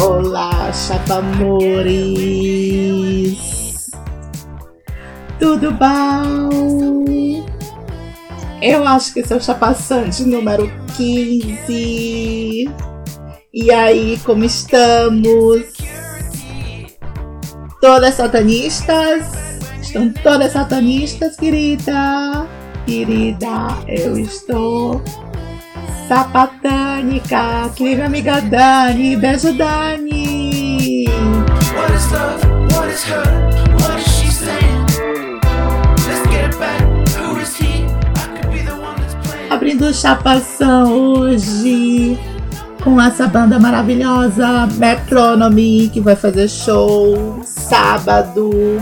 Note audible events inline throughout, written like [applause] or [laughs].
Olá, chapamores! Tudo bom? Eu acho que esse é o chapaçante número 15. E aí, como estamos? Todas satanistas? Estão todas satanistas, querida? Querida, eu estou sapatânica. Que minha amiga Dani. Beijo, Dani. What is love? What is her? What is she saying? Let's get it back. Who is he? I could be the one that's playing. Abrindo chapação hoje com essa banda maravilhosa Metronomy que vai fazer show sábado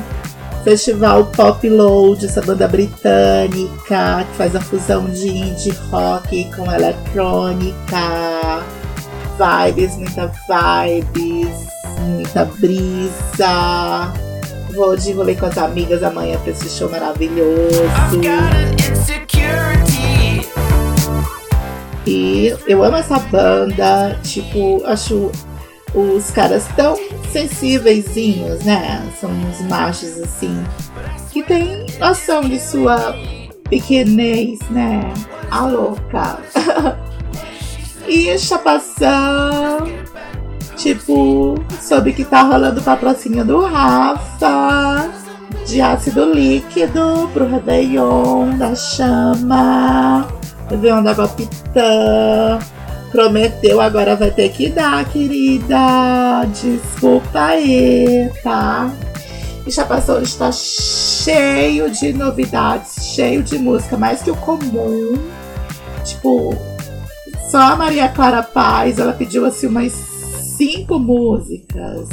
Festival Pop Load, essa banda britânica que faz a fusão de indie rock com eletrônica, vibes, muita vibes, muita brisa. Vou de rolê com as amigas amanhã pra esse show maravilhoso. E eu amo essa banda, tipo, acho os caras tão sensíveis, né? São uns machos assim que tem noção de sua pequenez, né? A louca. [laughs] e chapação, tipo, soube que tá rolando patrocínio do Rafa de ácido líquido pro Réveillon da Chama, Réveillon da Gopitã. Prometeu, agora vai ter que dar, querida. Desculpa aí, tá? E Chapação está cheio de novidades, cheio de música, mais que o comum. Tipo, só a Maria Clara Paz, ela pediu assim umas cinco músicas.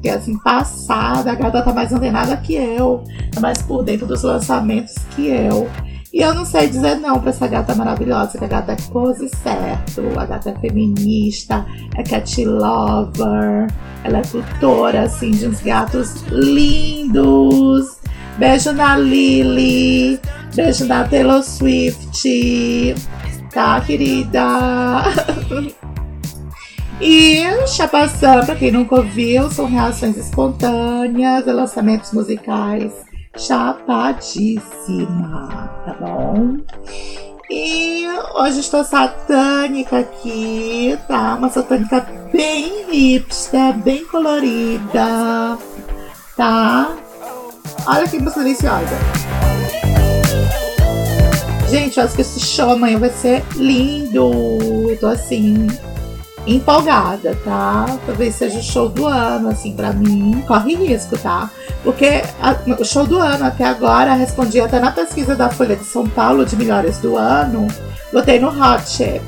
Que assim, passada, a gata tá mais antenada que eu, tá mais por dentro dos lançamentos que eu. E eu não sei dizer não pra essa gata maravilhosa, que a gata é pose certo, a gata é feminista, é cat lover, ela é tutora, assim, de uns gatos lindos. Beijo na Lily, beijo na Taylor Swift, tá, querida? [laughs] E Chapaçã, pra quem nunca ouviu, são reações espontâneas, lançamentos musicais chapadíssima, tá bom? E hoje estou satânica aqui, tá? Uma satânica bem hipster, bem colorida, tá? Olha que música deliciosa. Gente, eu acho que esse show amanhã vai ser lindo. Eu tô assim, empolgada, tá? Talvez seja o show do ano, assim, para mim. Corre risco, tá? Porque a, o show do ano até agora, respondi até na pesquisa da Folha de São Paulo de melhores do ano, botei no Hot.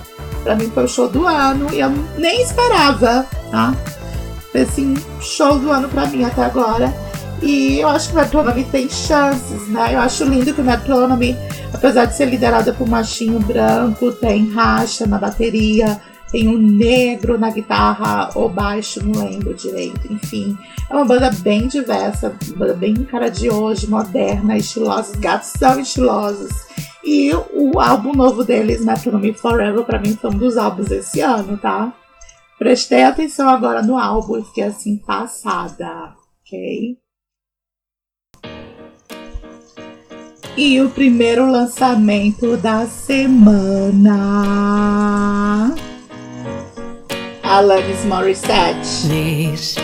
Pra mim foi o show do ano e eu nem esperava, tá? Foi assim, show do ano pra mim até agora. E eu acho que o Metronomy tem chances, né? Eu acho lindo que o Metronomy, apesar de ser liderada por um machinho branco, tem racha na bateria, tem um negro na guitarra ou baixo, não lembro direito. Enfim, é uma banda bem diversa, banda bem cara de hoje, moderna, estilosa. Os gatos são estilosos. E o álbum novo deles, Metronome Forever, para mim foi um dos álbuns desse ano, tá? Prestei atenção agora no álbum e fiquei assim, passada, ok? E o primeiro lançamento da semana. Alanis Morissette. These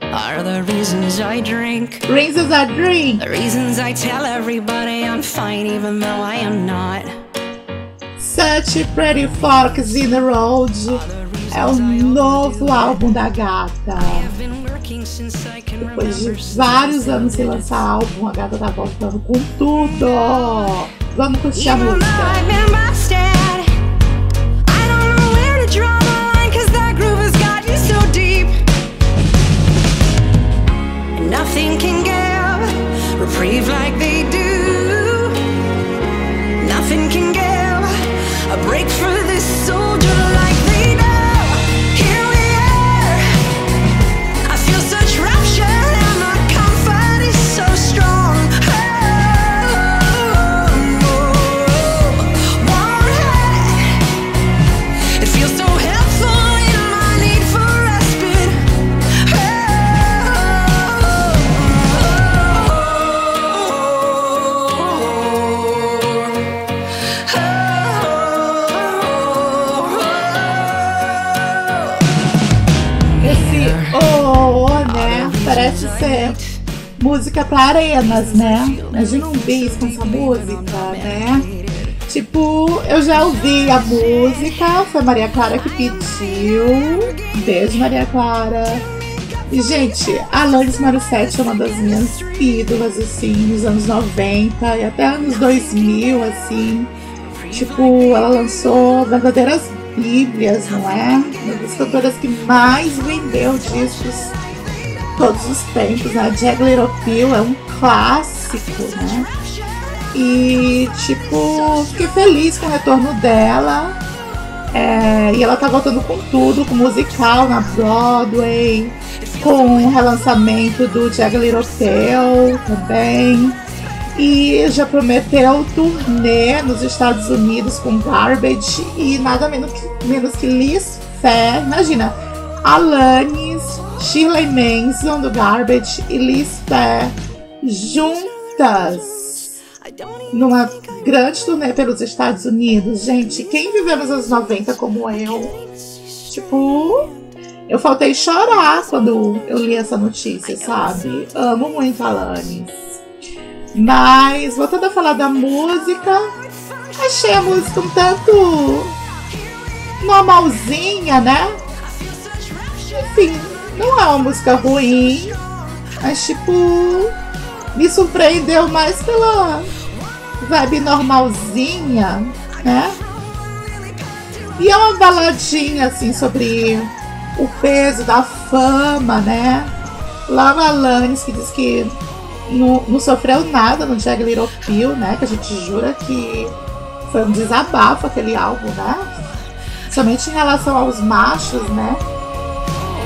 are the reasons I drink. Reasons I drink. The reasons I tell everybody I'm fine even though I am not. Such a Pretty Forks in the Road é o novo álbum da gata. Depois de vários anos sem lançar álbum, a gata tá voltando com tudo. Vamos curtir a música. Nothing can give reprieve like they do. Nothing can give a break for this soldier ser música para arenas, né? Imagina um bis com essa música, né? Tipo, eu já ouvi a música, foi Maria Clara que pediu. Beijo, Maria Clara. E, gente, a Alanis Morissette é uma das minhas ídolas, assim, nos anos 90 e até anos 2000, assim. Tipo, ela lançou verdadeiras bíblias, não é? Uma das cantoras que mais vendeu discos todos os tempos. Né? Jack Little Pill é um clássico, né? E, tipo, fiquei feliz com o retorno dela. É, e ela tá voltando com tudo, com musical na Broadway, com o relançamento do Jack Little Pill também. E já prometeu turnê nos Estados Unidos com Garbage e nada menos que, menos que Liz Fair. Imagina, Alanis, Shirley Manson do Garbage e Liz Fair juntas numa grande turnê pelos Estados Unidos. Gente, quem viveu nos anos 90 como eu, tipo, eu faltei chorar quando eu li essa notícia, sabe? Amo muito a Alanis. Mas, voltando a falar da música, achei a música um tanto normalzinha, né? Enfim, não é uma música ruim, mas tipo, me surpreendeu mais pela vibe normalzinha, né? E é uma baladinha assim sobre o peso da fama, né? Lava Alanis que diz que não, não sofreu nada no Jag Little Pill, né? Que a gente jura que foi um desabafo aquele álbum, né? Somente em relação aos machos, né?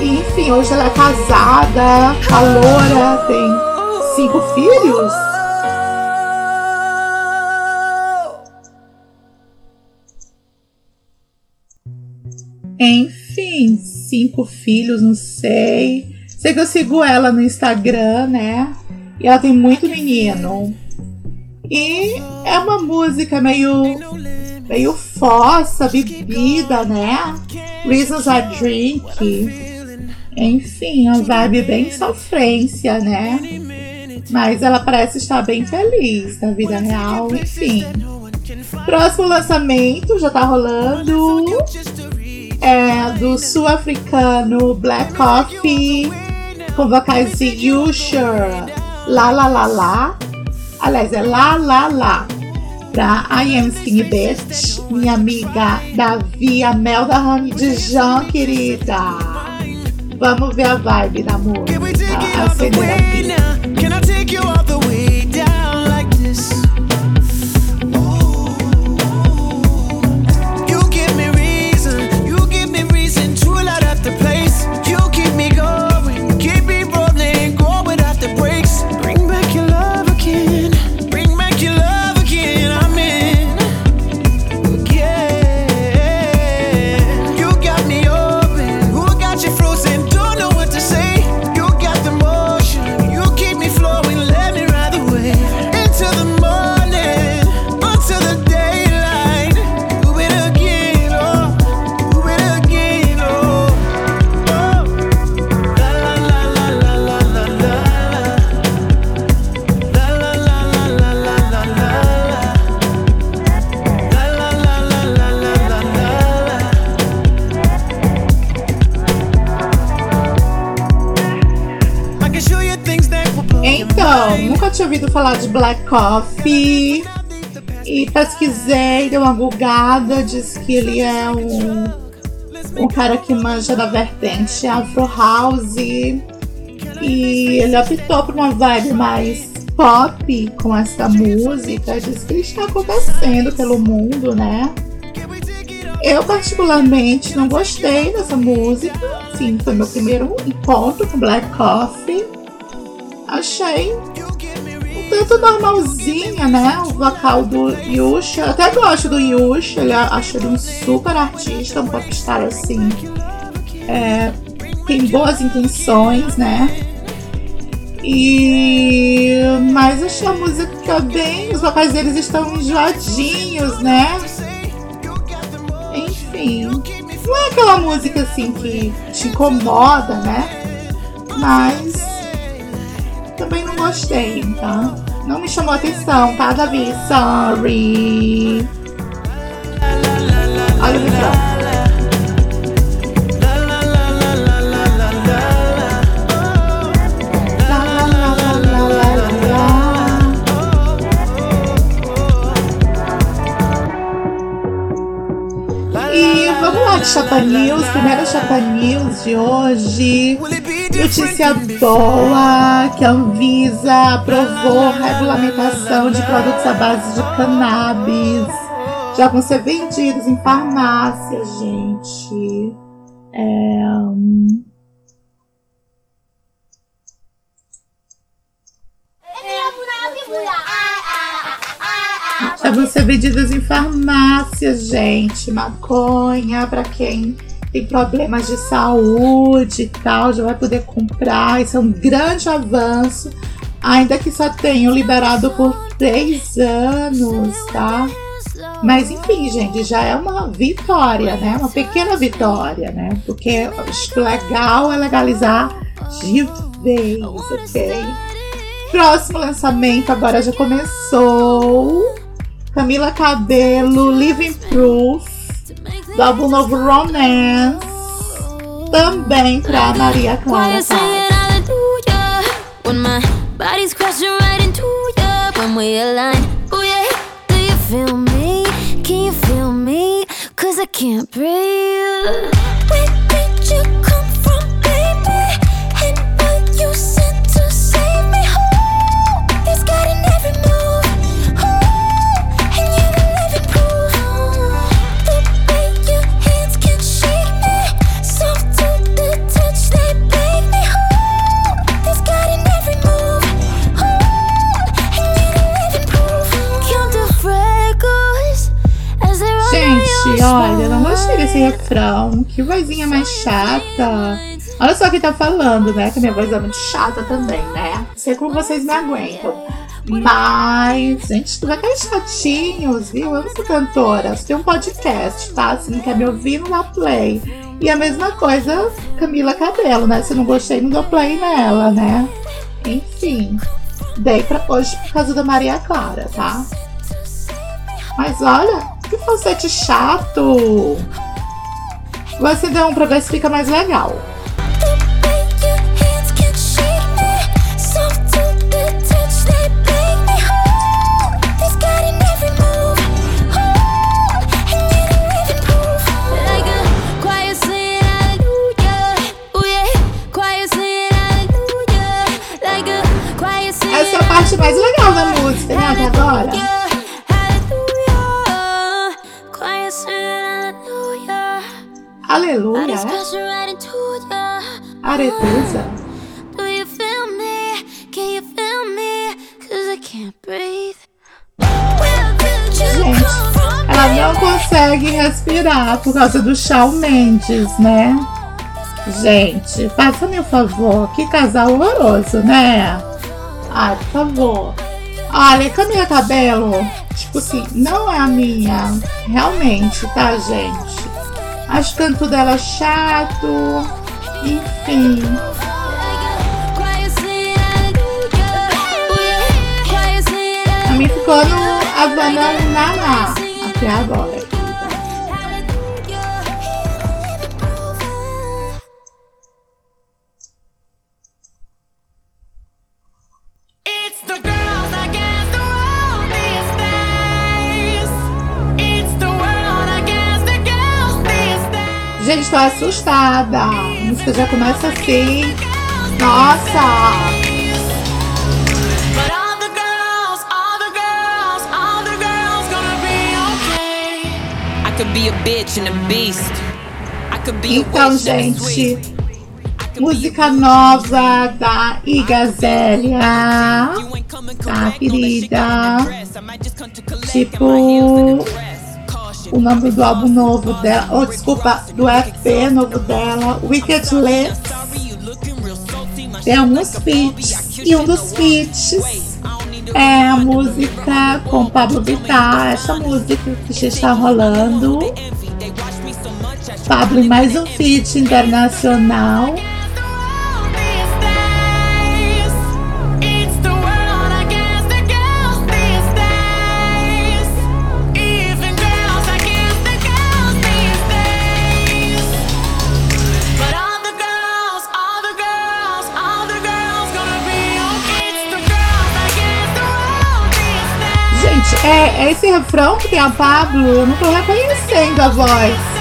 Enfim, hoje ela é casada, caloura, tem cinco filhos. Enfim, cinco filhos, não sei. Sei que eu sigo ela no Instagram, né? E ela tem muito menino. E é uma música meio. meio fossa, bebida, né? Reasons I Drink. Enfim, uma vibe bem sofrência, né? Mas ela parece estar bem feliz na vida real, enfim. Próximo lançamento já tá rolando. É do sul-africano Black Coffee com vocais de Usher. La La La La. Aliás, é La La La. Pra I Am Skinny Bitch, minha amiga Davi, a Mel da de Jean, querida. Vamos ver a vibe da música. Acender aqui. Falar de Black Coffee e pesquisei, dei uma bugada, diz que ele é um, um cara que manja da vertente Afro House e ele optou por uma vibe mais pop com essa música, diz que está acontecendo pelo mundo, né? Eu particularmente não gostei dessa música, sim, foi meu primeiro encontro com Black Coffee. Achei tanto normalzinha, né? O vocal do Yusha. Eu até gosto do Yusha, ele acho ele um super artista, um popstar assim. É, tem boas intenções, né? E mas achei a música bem. Os vocais deles estão enjoadinhos, né? Enfim. Não é aquela música assim que te incomoda, né? Mas também não gostei, tá? Não me chamou atenção, tá, Davi? Sorry. Olha o refrão. Chapa News, primeira Chapa News de hoje. Notícia boa que a Anvisa aprovou regulamentação de produtos à base de cannabis. Já vão ser vendidos em farmácia, gente. É, Já vão ser vendidas em farmácia, gente. Maconha, pra quem tem problemas de saúde e tal, já vai poder comprar. Isso é um grande avanço. Ainda que só tenham liberado por três anos, tá? Mas enfim, gente, já é uma vitória, né? Uma pequena vitória, né? Porque legal é legalizar de vez, ok? Próximo lançamento agora já começou. Camila Cabelo, Living Proof, do álbum novo Romance, também pra Maria Clara Paz. Desse spine. refrão. Que vozinha mais chata. Olha só quem tá falando, né? Que minha voz é muito chata também, né? Sei como vocês me aguentam. Mas, gente, tu vai cair chatinhos, viu? Eu não sou cantora, você tem um podcast, tá? Se não quer me ouvir, não dá play. E a mesma coisa, Camila Cabelo, né? Se não gostei, não dou play nela, né? Enfim, dei pra hoje por causa da Maria Clara, tá? Mas olha, que falsete chato! Vou acender um pra ver se fica mais legal. Essa é a parte mais legal da música, Can't breathe. Gente, ela não consegue respirar por causa do Shawn Mendes, né? Gente, faça-me um favor. Que casal horroroso, né? Ai, por favor. Olha, Camila Cabelo, tipo assim, não é a minha. Realmente, tá, gente? Acho o canto dela chato. Enfim. Pra mim ficou no Havana Naná. Até agora. Bitch and a beast. I could be a Então, gente, música nova da Igazélia. Tá, querida. Tipo, O nome do álbum novo dela, ou desculpa, do EP novo dela, Wicked Lips. Tem shit alguns feats. E um dos feats é a música com Pablo Vittar. Essa música que já está rolando. Pablo mais um feat internacional. É esse refrão que tem a Pablo, eu não tô reconhecendo a voz.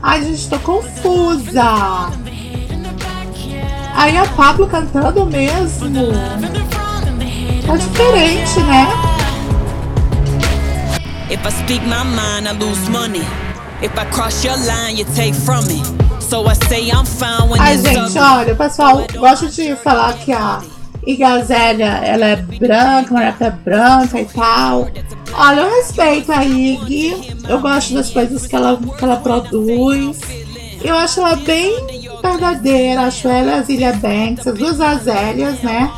Ai, gente, tô confusa. Aí a Pablo cantando mesmo. Tá diferente, né? If I speak my mind, I lose money. If I cross your line, you take from me. So I say I'm fine when Ai, gente, olha, pessoal, gosto de falar que a Igazélia, ela é branca, uma rapper branca e tal. Olha, eu respeito a Ig, eu gosto das coisas que ela, que ela produz. Eu acho ela bem verdadeira, acho ela e a Zilia Banks, as duas Azélias, né?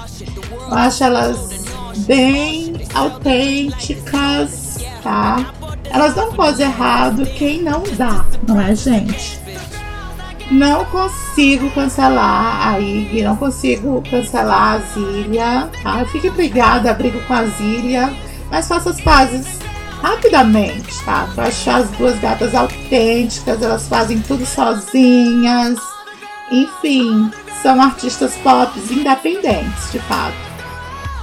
Eu acho elas bem autênticas, tá? Elas não fazem errado quem não dá, não é, gente? Não consigo cancelar a Ig, não consigo cancelar a Zília, tá? Fique brigada, brigo com a Zília, mas faça as pazes rapidamente, tá? Eu acho as duas gatas autênticas, elas fazem tudo sozinhas. Enfim, são artistas pop independentes, de fato.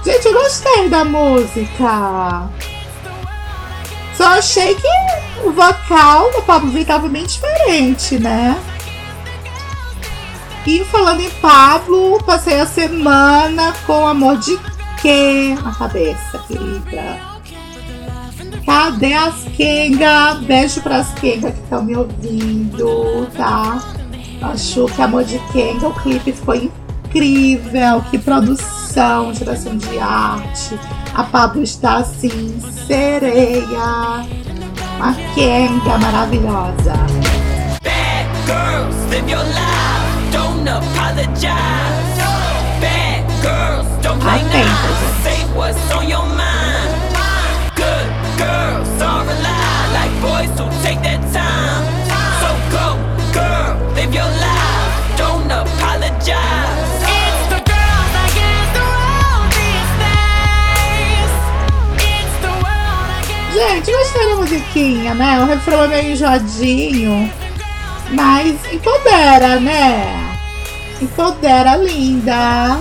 Gente, eu gostei da música. Só achei que o vocal da Pablo Vittar estava bem diferente, né? E falando em Pablo, passei a semana com amor de quê na cabeça, querida? Cadê as Kenga? Beijo pras Kenga que estão me ouvindo, tá? Acho que Amor de Kenga, o clipe ficou incrível. Que produção, direção de arte. A Pablo está assim, sereia. Uma Kenga maravilhosa. Bad girls, live your life. Don't apologize. Bad girls, don't play nice. Say what's on your mind. Gente, gostei da musiquinha, né? O refrão é meio enjoadinho, mas empodera, né? Empodera, linda.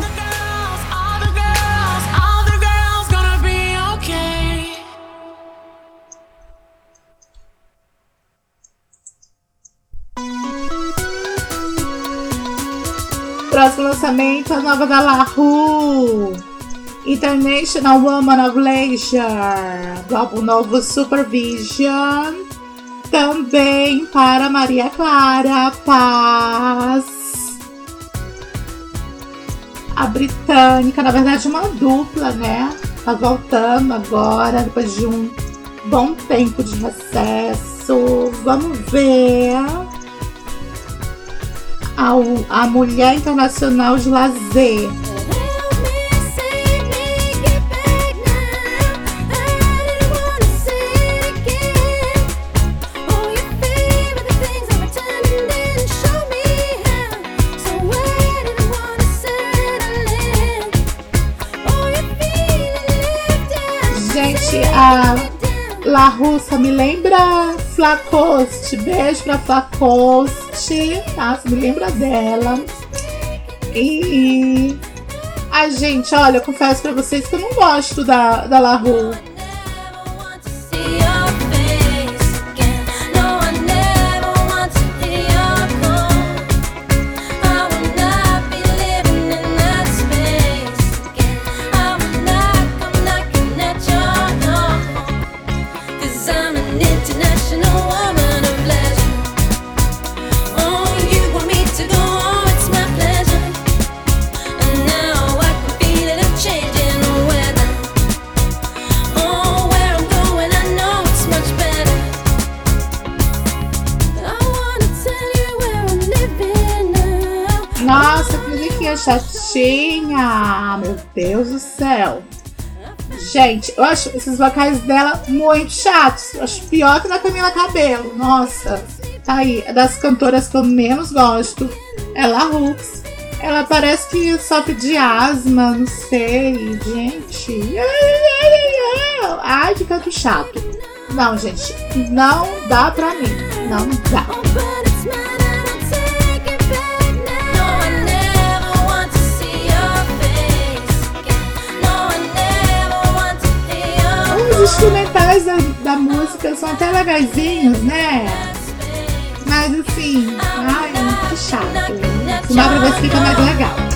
Próximo lançamento, a nova da La Rue. International Woman of Leisure. Do álbum novo Supervision. Também para Maria Clara Paz. A britânica, na verdade, uma dupla, né? Tá voltando agora, depois de um bom tempo de recesso. Vamos ver ao, a Mulher Internacional de Lazer. La Russa me lembra Flacoste. Beijo pra Flacoste, tá? Você me lembra dela. E. Ai, gente, olha, eu confesso pra vocês que eu não gosto da, da La Rue. Gente, eu acho esses vocais dela muito chatos. Eu acho pior que da Camila Cabelo. Nossa, tá aí. É das cantoras que eu menos gosto. É La Rux. Ela parece que sofre de asma, não sei, gente. Ai, que canto chato. Não, gente, não dá pra mim. Não dá. Instrumentais da, da música são até legaisinhos, né? Mas assim, ai, que chato. Fumar pra ver se fica mais legal.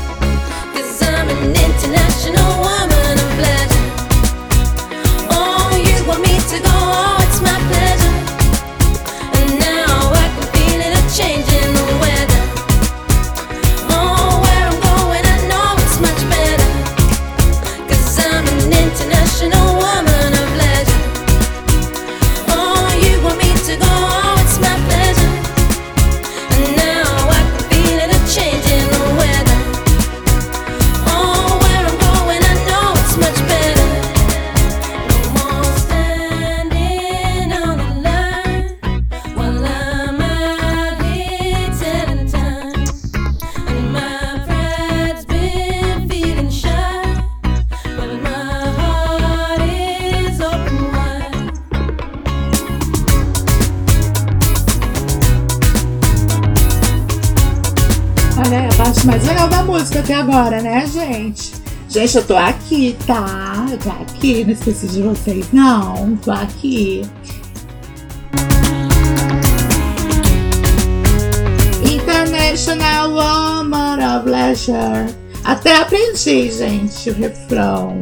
Parte mais legal da música até agora, né, gente? Gente, eu tô aqui, tá? Eu tô aqui, não esqueci de vocês, não. Tô aqui. International Woman of Leisure. Até aprendi, gente, o refrão.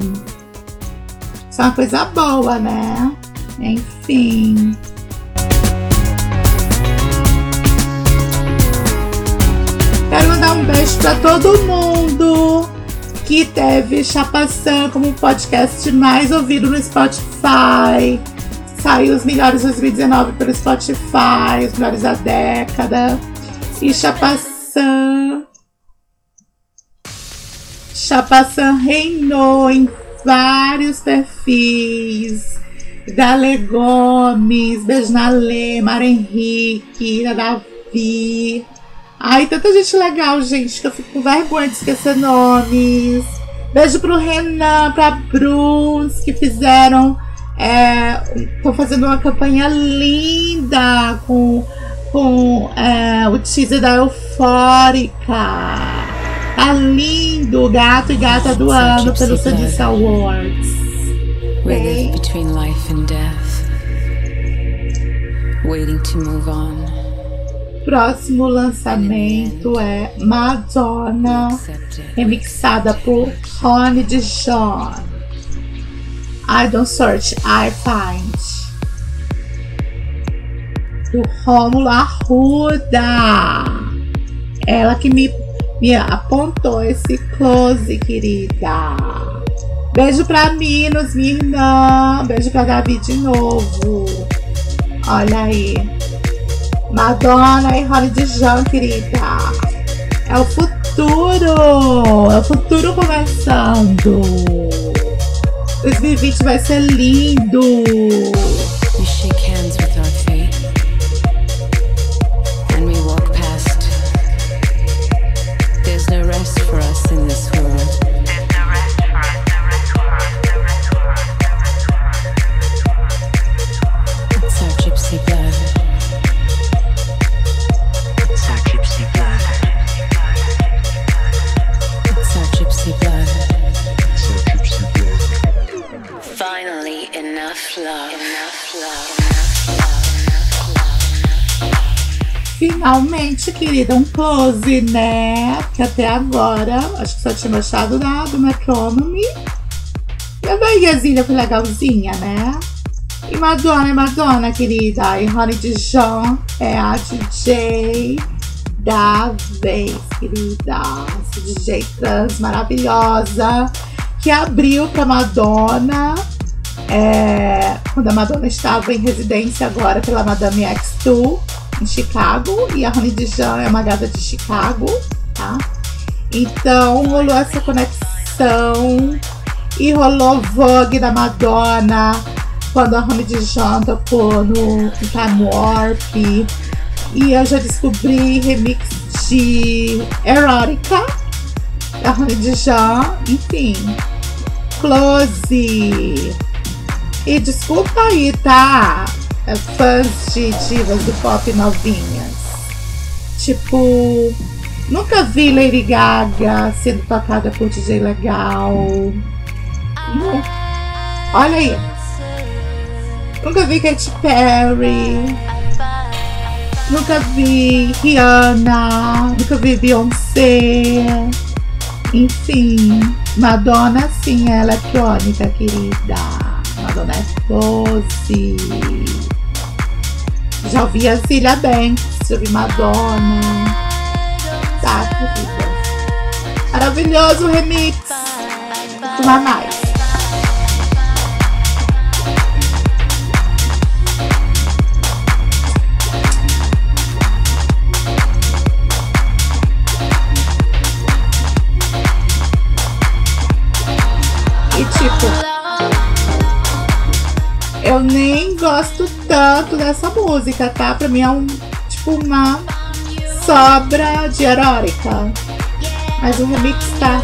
Isso é uma coisa boa, né? Enfim. Beijo pra todo mundo que teve Chapaçã como podcast mais ouvido no Spotify. Saiu os melhores 2019 pelo Spotify, os melhores da década. E Chapaçã. Chapaçã reinou em vários perfis. Da Lê Gomes, beijo na Lê, Mara Henrique, da Davi. Ai, tanta gente legal, gente, que eu fico com vergonha de esquecer nomes. Beijo pro Renan, pra Bruns, que fizeram. Estão fazendo uma campanha linda com, com é, o teaser da Eufórica. Tá lindo, gato e gata do ano pelo Sadice Awards. We live between life and death, waiting to move on. Próximo lançamento é Madonna, remixada por Rony Dijon. I don't search, I find. Do Rômulo Arruda. Ela que me, me apontou esse close, querida. Beijo pra Minos, minha irmã. Beijo pra Davi de novo. Olha aí. Madonna e Holly Dijon, querida. É o futuro! É o futuro começando! 2020 vai ser lindo! Querida, um close, né? Porque até agora, acho que só tinha gostado da, do Metronomy. E a Bahiazinha foi legalzinha, né? E Madonna Madonna, querida. E Rony Dijon é a DJ da vez, querida. Essa DJ trans maravilhosa que abriu pra Madonna. é, quando a Madonna estava em residência agora pela Madame X2 em Chicago. E a Rony Dijon é uma gata de Chicago, tá? Então rolou essa conexão. E rolou Vogue da Madonna quando a Rony Dijon tocou no Time Warp. E eu já descobri remix de Erótica, da Rony Jó, enfim. Close. E desculpa aí, tá? É, Fãs de divas do pop novinhas. Tipo, nunca vi Lady Gaga sendo tocada por DJ legal. Não. Olha aí. Nunca vi Katy Perry. Nunca vi Rihanna. Nunca vi Beyoncé. Enfim, Madonna sim é eletrônica, querida. Madonna é doce. Já ouvi a Zilia Banks, já ouvi Madonna. Tá, querida. Maravilhoso remix. Tomar mais. Tanto dessa música, tá? Pra mim é um tipo uma sobra de erótica. Mas o remix tá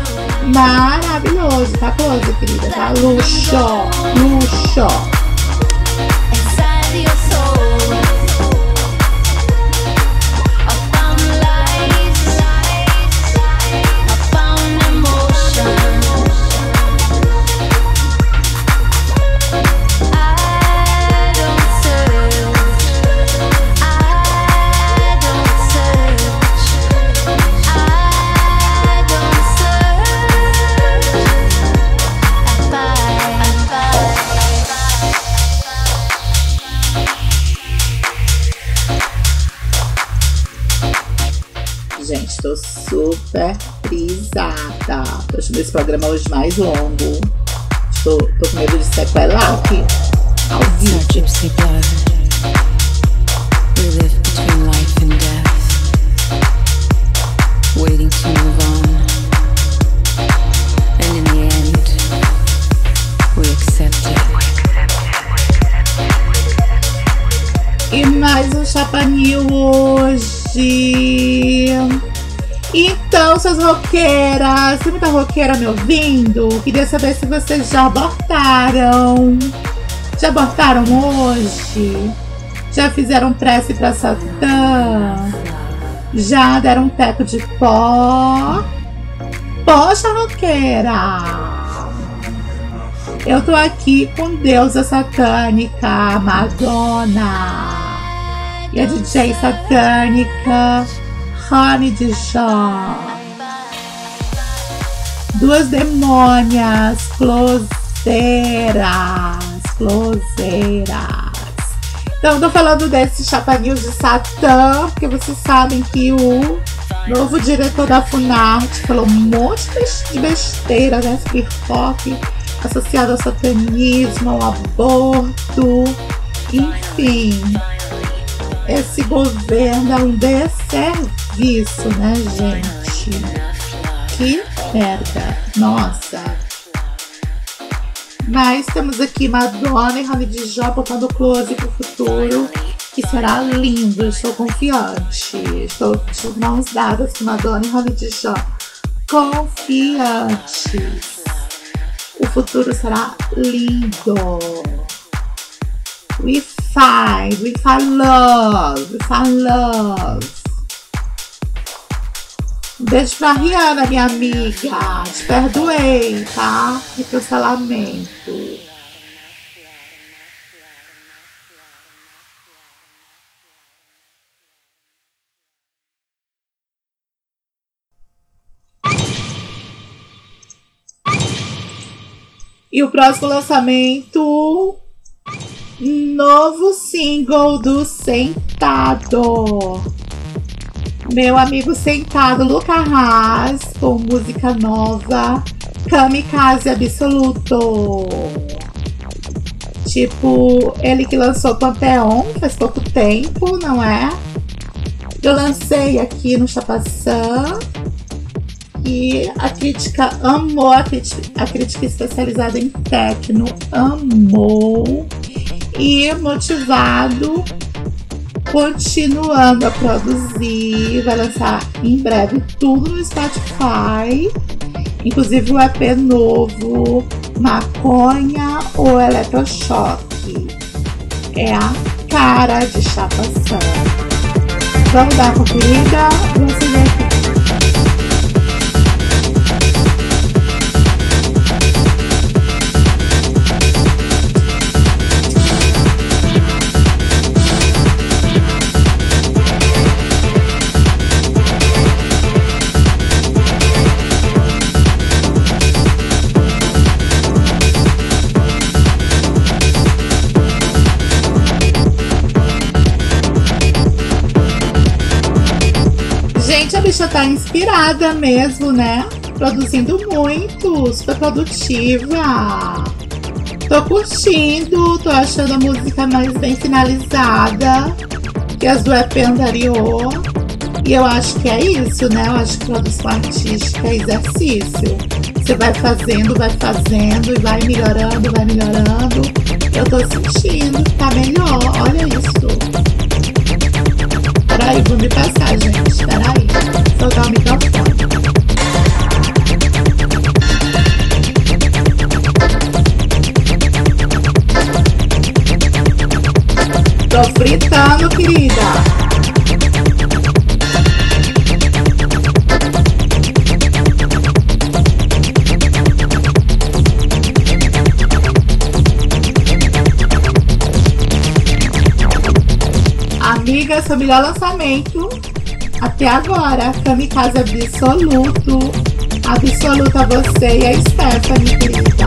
maravilhoso, tá close, querida, tá? Luxo, luxo. Tô super frisada. Tô achando esse programa hoje mais longo. Tô, tô com medo de sequelar aqui. Ao It's our vivo. gypsy blood. We live between life and death, waiting to move on. And in the end, we accept it. E mais um Chapa New hoje. Suas roqueiras, tem muita roqueira me ouvindo? Queria saber se vocês já abortaram. Já abortaram hoje? Já fizeram prece pra Satã? Já deram um teco de pó? Poxa, roqueira! Eu tô aqui com deusa satânica, Madonna. E a DJ satânica, Honey Jó. Duas demônias, closeiras, closeiras. Então, tô falando desse Chapa de Satã, porque vocês sabem que o novo diretor da Funarte falou um monte de besteira, né? Rock associado ao satanismo, ao aborto, enfim. Esse governo é um desserviço, né, gente? Que Nossa. Mas temos aqui Madonna e Rony de Jó botando close pro futuro, que será lindo. Estou confiante. Estou de mãos dadas com Madonna e Rony de Jó. Confiantes. O futuro será lindo. We find, we find love, we find love. Beijo pra Rihanna, minha amiga. Te perdoei, tá? De cancelamento. E o próximo lançamento. Novo single do Sentado. Meu amigo Sentado, Luca Haas, com música nova. Kamikaze Absoluto. Tipo, ele que lançou Panteon faz pouco tempo, não é? Eu lancei aqui no Chapaçã. E a crítica amou, a crítica, a crítica especializada em techno amou. E motivado, continuando a produzir. Vai lançar em breve tudo no Spotify. Inclusive o EP novo, Maconha ou Eletrochoque. É a cara de chapação. Vamos dar uma conferida? Vamos ver aqui. Tá inspirada mesmo, né? Produzindo muito, super produtiva. Tô curtindo, tô achando a música mais bem finalizada que as do EP anterior. E eu acho que é isso, né? Eu acho que produção artística é exercício. Você vai fazendo, vai fazendo e vai melhorando, vai melhorando. Eu tô sentindo tá Tô fritando, querida. Amiga, seu melhor lançamento até agora. Kamikaze absoluto. Absoluto a você e a Stephanie, querida.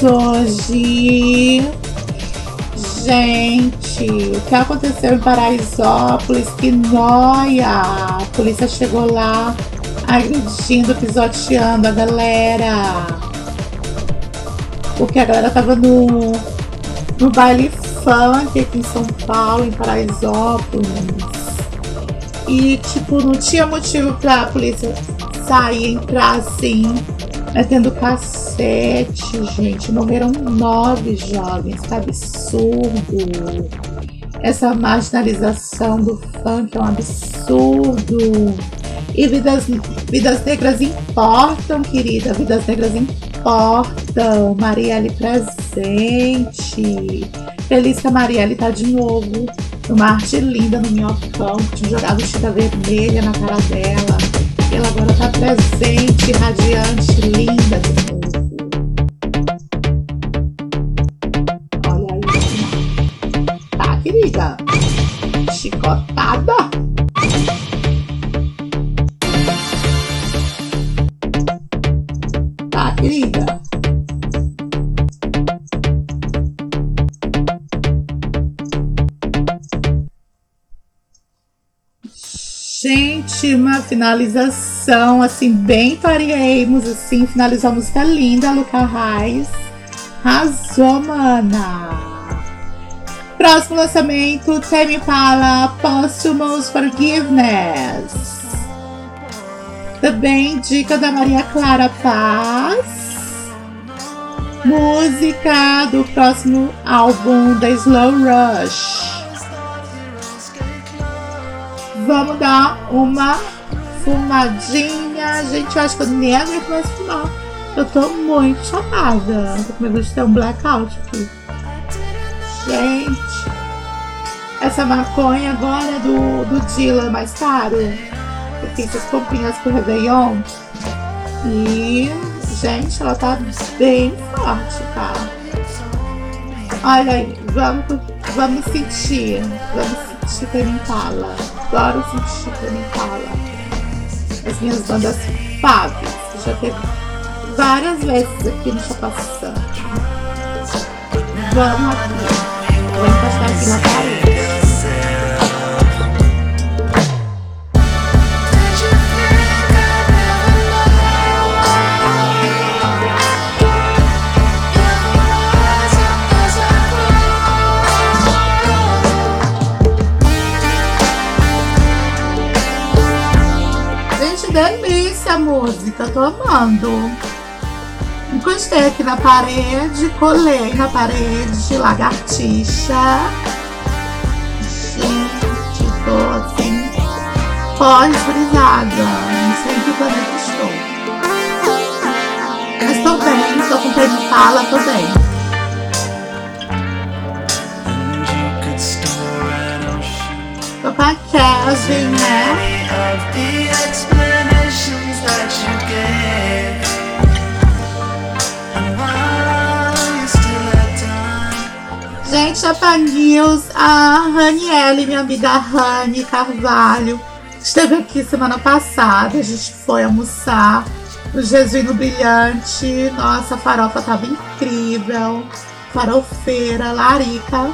Hoje. Gente, o que aconteceu em Paraisópolis? Que noia! A polícia chegou lá agredindo, pisoteando a galera. Porque a galera tava no, no baile funk aqui em São Paulo, em Paraisópolis. E, tipo, não tinha motivo pra polícia sair, entrar assim, metendo cacete, gente. Morreram nove jovens, que absurdo. Essa marginalização do funk é um absurdo. E vidas, vidas negras importam, querida. Vidas negras importam. Marielle presente. Feliz que a Marielle tá de novo numa arte linda no minhocão, tinha jogado tinta vermelha na cara dela. Ela agora tá presente, radiante, linda. Olha aí. Tá, querida? Chicotada. Tá, querida? Uma finalização assim, bem variemos, assim, finalizou a música linda, Luca Reis. Arrasou, mana! Próximo lançamento, Tame Impala, Posthumous Forgiveness. Também dica da Maria Clara Paz. Música do próximo álbum da Slow Rush. Vamos dar uma fumadinha. Gente, eu acho que eu nem aguento mais fumar. Eu tô muito chapada. Tô com medo de ter um blackout aqui. Gente, essa maconha agora é do, do Dylan mais caro. Eu fiz essas comprinhas pro Réveillon. E, gente, ela tá bem forte, tá? Olha aí, vamos, vamos sentir. Vamos sentir Tame Impala. Adoro sentir Tame Impala. As minhas bandas faves. que Já teve várias vezes aqui no Chapação. Vamos aqui. Vou encostar aqui na parede. Música, tô amando. Encostei aqui na parede, colei na parede, lagartixa. Gente, tô assim, pós-brisada. Não sei em que planeta estou. Mas tô bem, tô com pé de fala, tô bem. Tô com a Kevin, né? Gente, a Pan News, a Raniele, minha amiga Rani Carvalho, esteve aqui semana passada. A gente foi almoçar no Jesuíno Brilhante. Nossa, a farofa tava incrível. Farofeira, larica.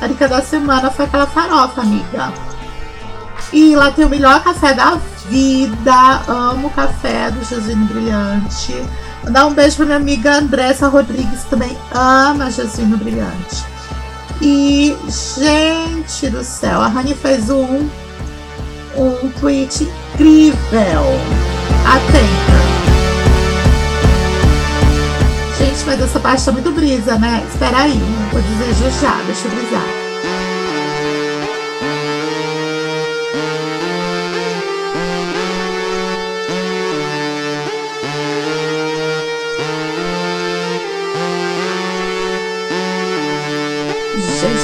Larica da semana foi aquela farofa, amiga. E lá tem o melhor café da vida. Amo o café do Jesuíno Brilhante. Mandar um beijo pra minha amiga Andressa Rodrigues, também ama Jesuíno Brilhante. E, gente do céu, a Rani fez um, um tweet incrível. Atenta. Gente, mas essa parte tá muito brisa, né? Espera aí, vou dizer já já, deixa eu brisar.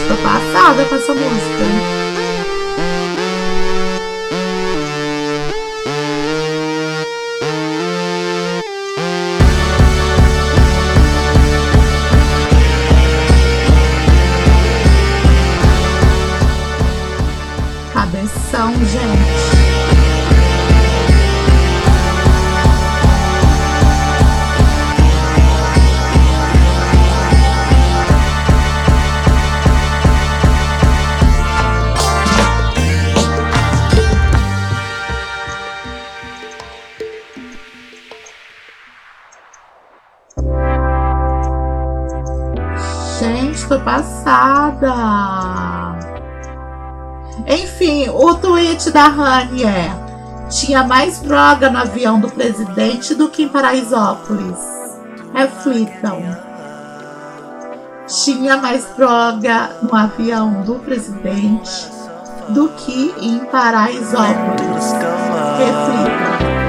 Tô passada com essa música. Da Rani é: tinha mais droga no avião do presidente do que em Paraisópolis. Reflitam. Tinha mais droga no avião do presidente do que em Paraisópolis. Reflitam.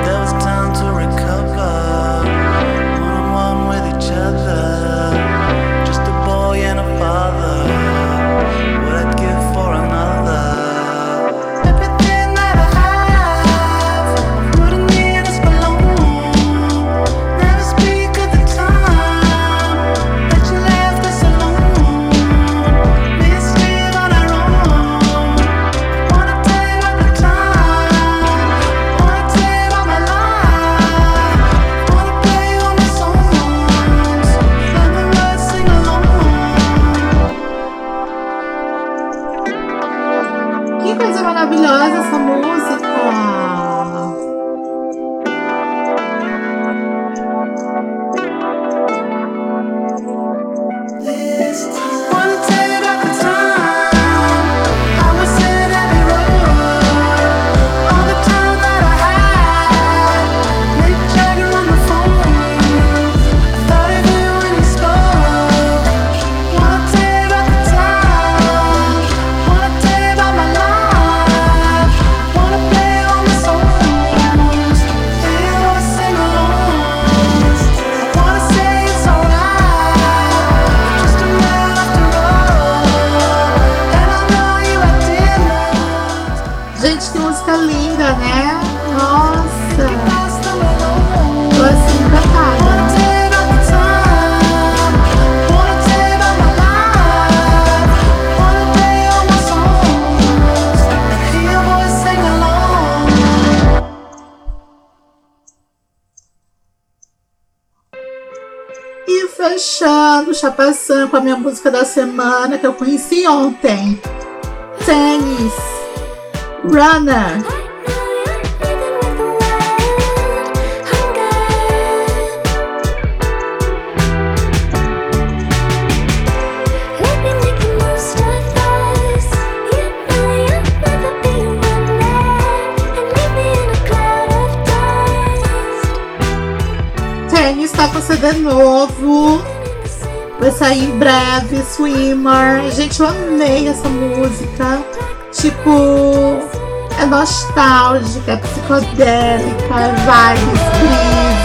Chapação com a minha música da semana que eu conheci ontem. Tênis. Runner. Tênis tá com CD novo. Vai sair em breve, Swimmer. Gente, eu amei essa música. Tipo, é nostálgica, é psicodélica, vibes, brisas.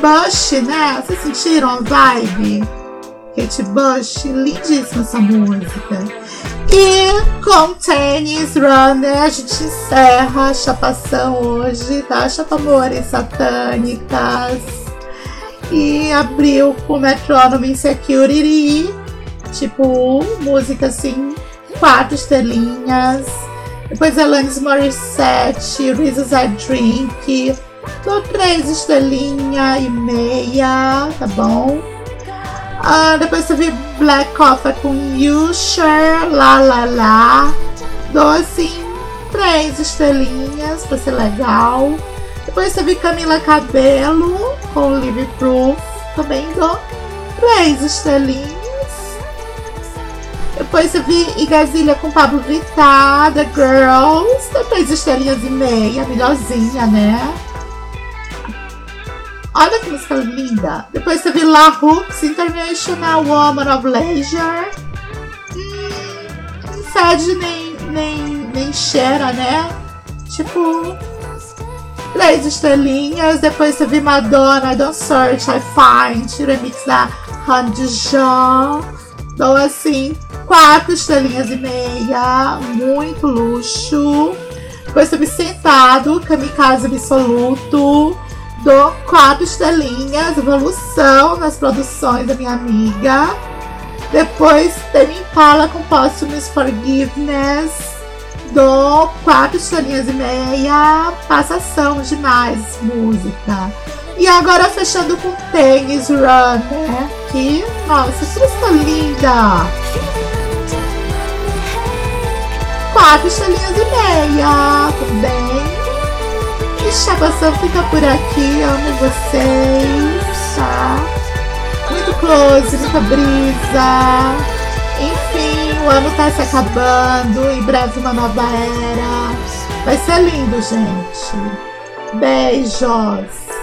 Bush, né? Vocês sentiram a vibe? Kate Bush, lindíssima essa música. E com Tennis Runner a gente encerra a chapação hoje, tá? Chapamores satânicas. E abriu com Metronome Insecurity, tipo, música assim, quatro estrelinhas. Depois Alanis Morissette, Reasons I Drink. Dou três estrelinhas e meia, tá bom? Ah, depois teve Black Coffee com Usher, La La La. Dou assim, três estrelinhas pra ser legal. Depois teve Camila Cabelo com Live Proof. Também dou três estrelinhas. Depois eu vi Igazilha com Pablo Vittar, The Girls, três estrelinhas e meia, melhorzinha, né? Olha que música linda. Depois viu La Hoops, International Woman of Leisure. Hum, não fede nem, nem, nem cheira, né? Tipo, três estrelinhas. Depois viu Madonna, Don't Search, I Find, remix da Han Dijon. Dou assim, quatro estrelinhas e meia. Muito luxo. Depois viu Sentado, Kamikaze Absoluto. Dou quatro estrelinhas, evolução nas produções da minha amiga. Depois tem Impala com Posthumous Forgiveness. Dou quatro estrelinhas e meia. Passação demais, música. E agora fechando com Tênis Runner. Que, nossa, música linda! Quatro estrelinhas e meia, tudo bem? E Chapação fica por aqui, amo vocês, tá? Muito close, muita brisa. Enfim, o ano tá se acabando, em breve uma nova era. Vai ser lindo, gente. Beijos.